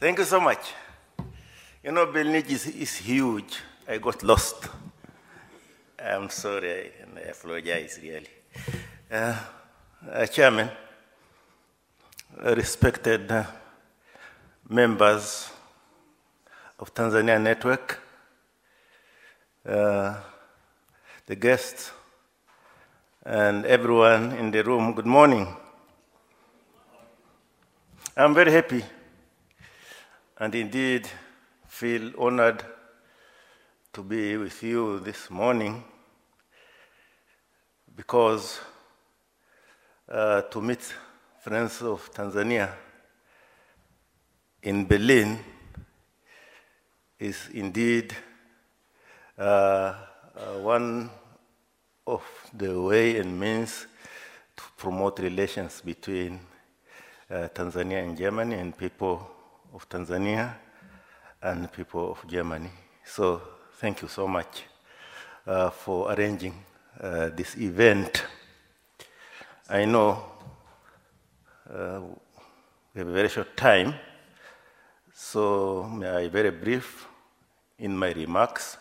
Thank you so much. You know, Belnich is, is huge. I got lost. I'm sorry, and I apologize, really. Uh, uh, Chairman, respected uh, members of Tanzania Network, uh, the guests, and everyone in the room, good morning. I'm very happy and indeed feel honored to be with you this morning because uh, to meet friends of Tanzania in Berlin is indeed uh, uh, one of the way and means to promote relations between uh, Tanzania and Germany and people of Tanzania and people of Germany. So thank you so much uh, for arranging uh, this event. I know uh, we have a very short time, so may I very brief in my remarks.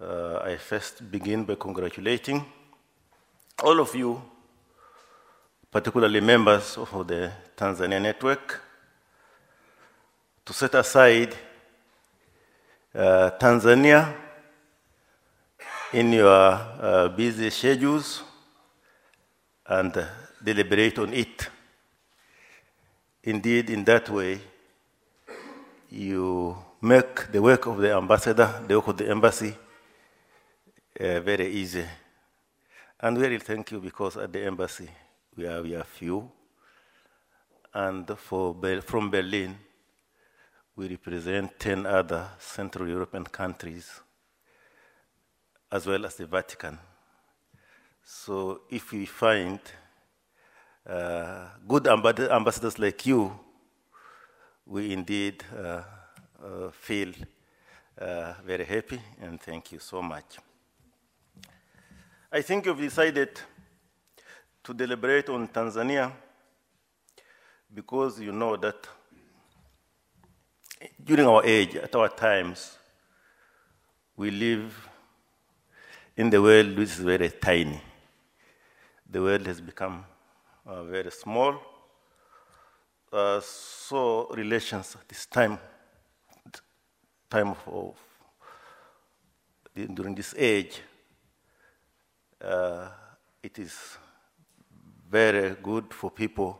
Uh, I first begin by congratulating all of you, particularly members of the Tanzania Network, to set aside uh, Tanzania in your uh, busy schedules and deliberate on it. Indeed, in that way, you make the work of the ambassador, the work of the embassy, uh, very easy. And we really thank you because at the embassy we are, we are few. And for, from Berlin, we represent 10 other Central European countries, as well as the Vatican. So if we find uh, good ambassadors like you, we indeed uh, uh, feel uh, very happy and thank you so much. I think you've decided to deliberate on Tanzania because you know that during our age, at our times, we live in the world which is very tiny. The world has become uh, very small. Uh, so relations at this time, time of, during this age, uh, it is very good for people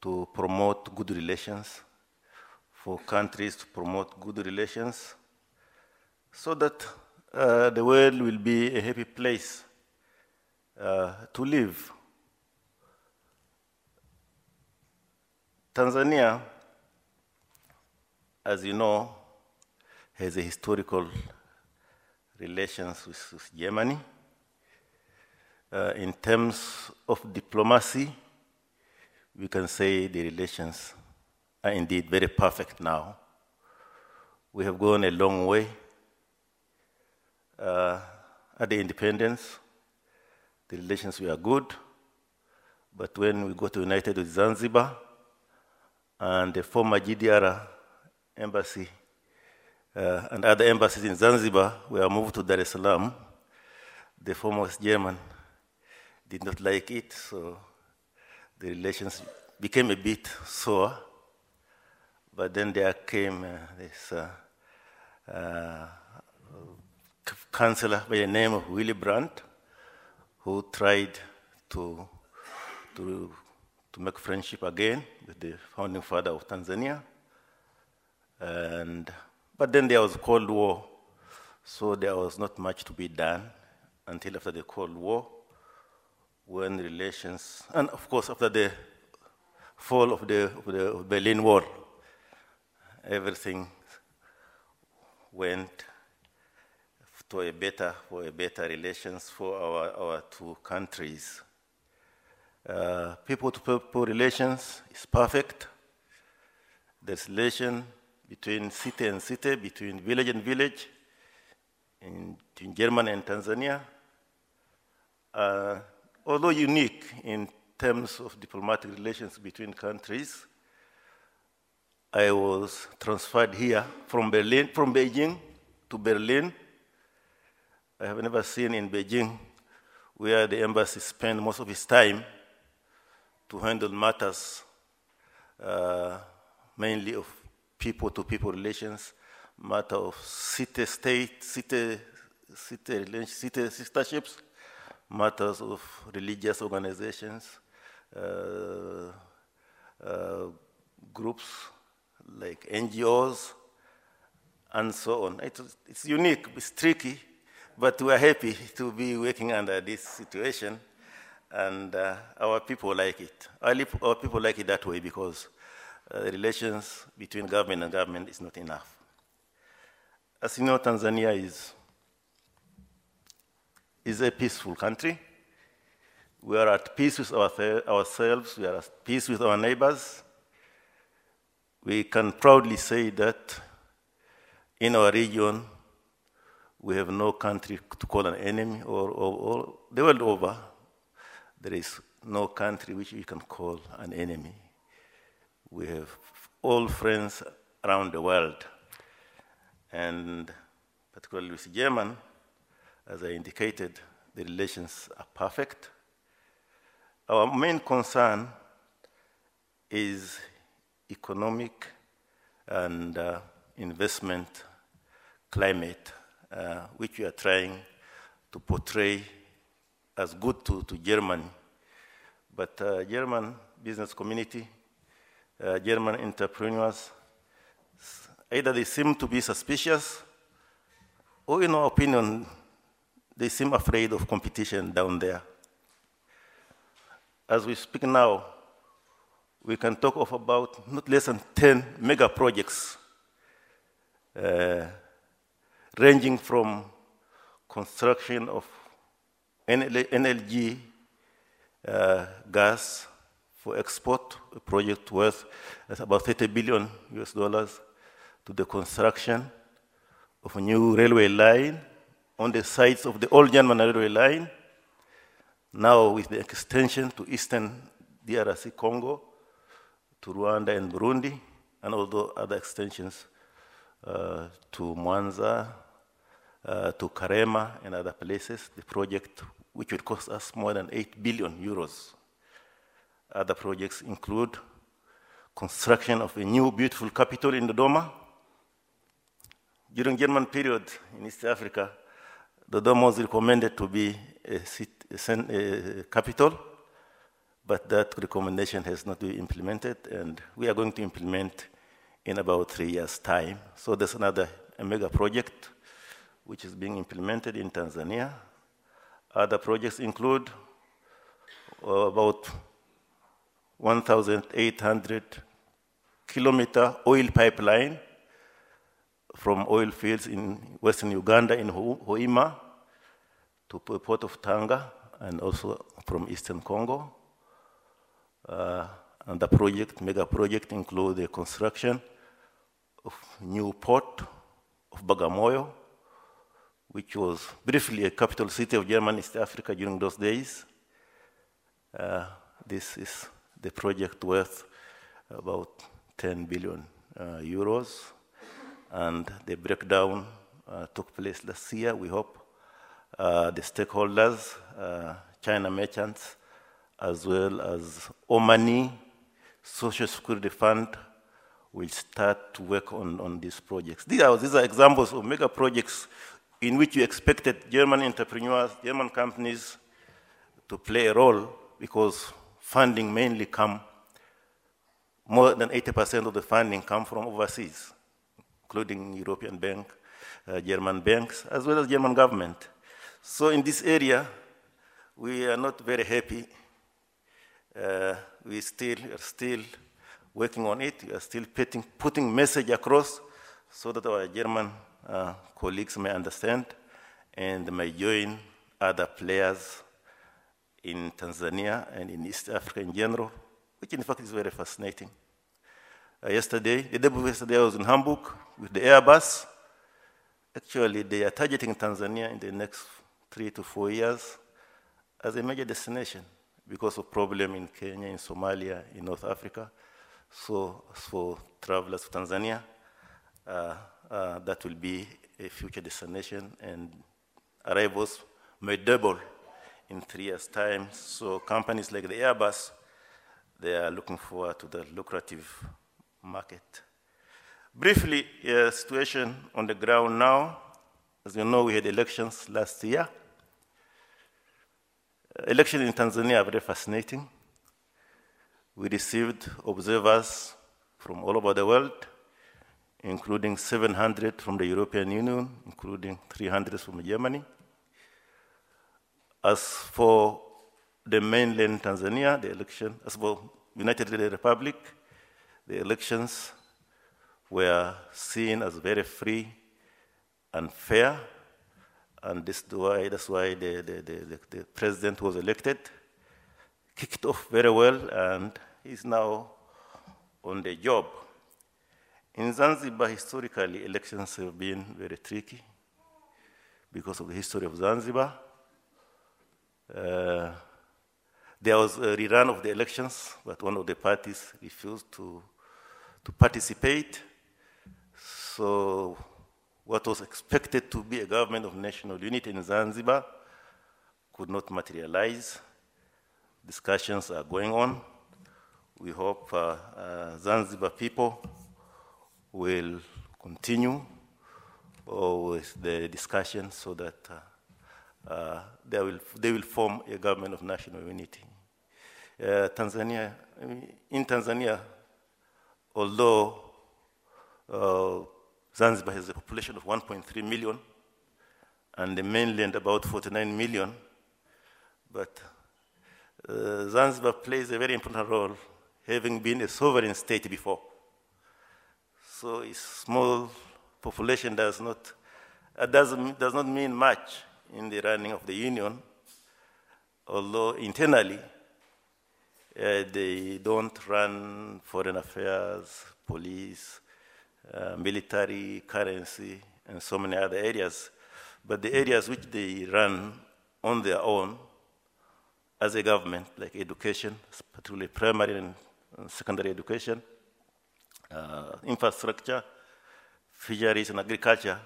to promote good relations, for countries to promote good relations, so that uh, the world will be a happy place uh, to live. Tanzania, as you know, has a historical relations with, with Germany. Uh, in terms of diplomacy, we can say the relations are indeed very perfect now. We have gone a long way. Uh, at the independence, the relations were good, but when we got united with Zanzibar and the former GDR embassy uh, and other embassies in Zanzibar were moved to Dar es Salaam, the former German did not like it, so the relations became a bit sour. But then there came uh, this uh, uh, counselor by the name of Willy Brandt, who tried to, to, to make friendship again with the founding father of Tanzania. And, but then there was Cold War, so there was not much to be done until after the Cold War, when relations, and of course after the fall of the, of the Berlin Wall, everything went to a better, for a better relations for our, our two countries. Uh, people to people relations is perfect. The relation between city and city, between village and village, in, in Germany and Tanzania, uh, although unique in terms of diplomatic relations between countries, I was transferred here from Berlin, from Beijing to Berlin. I have never seen in Beijing where the embassy spend most of its time to handle matters uh, mainly of people-to-people relations, matter of city-state, city, city, city sisterships, matters of religious organizations, uh, uh, groups like NGOs, and so on. It's, it's unique, it's tricky, but we are happy to be working under this situation, and uh, our people like it. Our, people like it that way because uh, relations between government and government is not enough. As you know, Tanzania is, is a peaceful country. We are at peace with our, ourselves, we are at peace with our neighbors. We can proudly say that in our region, we have no country to call an enemy, or, or, or the world over, there is no country which we can call an enemy. We have all friends around the world. And particularly with German, as I indicated, the relations are perfect. Our main concern is economic and uh, investment climate, uh, which we are trying to portray as good to, to Germany. But uh, German business community, uh, German entrepreneurs, either they seem to be suspicious, or in our opinion, they seem afraid of competition down there. As we speak now, we can talk of about not less than 10 mega projects uh, ranging from construction of NLG uh, gas for export, a project worth about 30 billion US dollars, to the construction of a new railway line on the sites of the old German railway line, now with the extension to eastern DRC Congo, to Rwanda and Burundi, and although other extensions uh, to Mwanza, uh, to Karema and other places, the project which would cost us more than 8 billion euros. Other projects include construction of a new beautiful capital in Dodoma. During German period in East Africa, Dodoma was recommended to be a, a, a capital, but that recommendation has not been implemented, and we are going to implement in about three years' time. So there's another mega project which is being implemented in Tanzania. Other projects include uh, about 1,800 kilometer oil pipeline from oil fields in western Uganda in Hoima to port of Tanga and also from eastern Congo. Uh, and the project, mega project, include the construction of new port of Bagamoyo, which was briefly a capital city of German East Africa during those days. Uh, this is the project worth about 10 billion uh, euros, and the breakdown uh, took place last year. We hope uh, the stakeholders, uh, China merchants, as well as Omani Social Security Fund will start to work on, on these projects. These are, these are examples of mega projects in which you expected German entrepreneurs, German companies to play a role because funding mainly come, more than 80% of the funding come from overseas, including European Bank, uh, German banks, as well as German government. So in this area, we are not very happy. Uh, we still are still working on it. We are still putting, putting message across so that our German uh, colleagues may understand and may join other players in Tanzania and in East Africa in general, which in fact is very fascinating. Uh, yesterday, the day before yesterday, I was in Hamburg with the Airbus. Actually, they are targeting Tanzania in the next three to four years as a major destination because of problem in Kenya, in Somalia, in North Africa. So for travelers to Tanzania, uh, uh, that will be a future destination and arrivals may double in three years' time. So companies like the Airbus, they are looking forward to the lucrative market. Briefly, uh, situation on the ground now. As you know, we had elections last year. Elections in Tanzania are very fascinating. We received observers from all over the world, including 700 from the European Union, including 300 from Germany. As for the mainland Tanzania, the election, as for United Republic, the elections were seen as very free and fair, and this why, that's why the, the, the, the, president was elected, kicked off very well, and is now on the job. In Zanzibar, historically, elections have been very tricky because of the history of Zanzibar. Uh, there was a rerun of the elections, but one of the parties refused to, to participate. So what was expected to be a government of national unity in Zanzibar could not materialize. Discussions are going on. We hope uh, uh, Zanzibar people will continue uh, with the discussion so that uh, uh, they, will, they will form a government of national unity. Uh, Tanzania, in Tanzania, although Zanzibar has a population of 1.3 million, and the mainland about 49 million, but Zanzibar plays a very important role having been a sovereign state before. So its small population does not, uh, does, does not mean much in the running of the union, although internally uh, they don't run foreign affairs, police, uh, military, currency, and so many other areas. But the areas which they run on their own as a government, like education, particularly primary and secondary education, uh, infrastructure, fisheries, and agriculture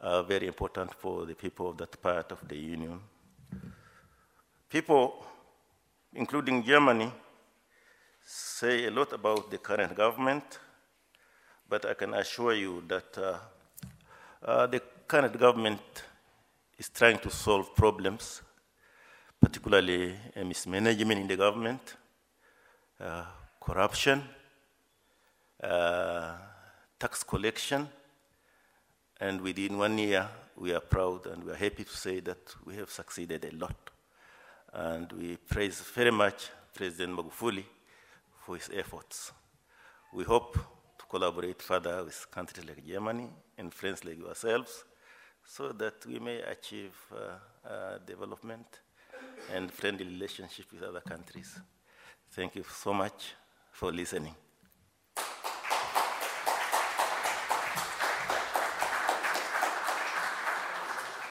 are very important for the people of that part of the Union. People, including Germany, say a lot about the current government, but I can assure you that uh, uh, the current government is trying to solve problems, particularly mismanagement in the government, uh, corruption, uh, tax collection, and within one year, we are proud and we are happy to say that we have succeeded a lot. And we praise very much President Magufuli for his efforts. We hope collaborate further with countries like Germany and friends like yourselves so that we may achieve uh, uh, development and friendly relationship with other countries. Thank you so much for listening.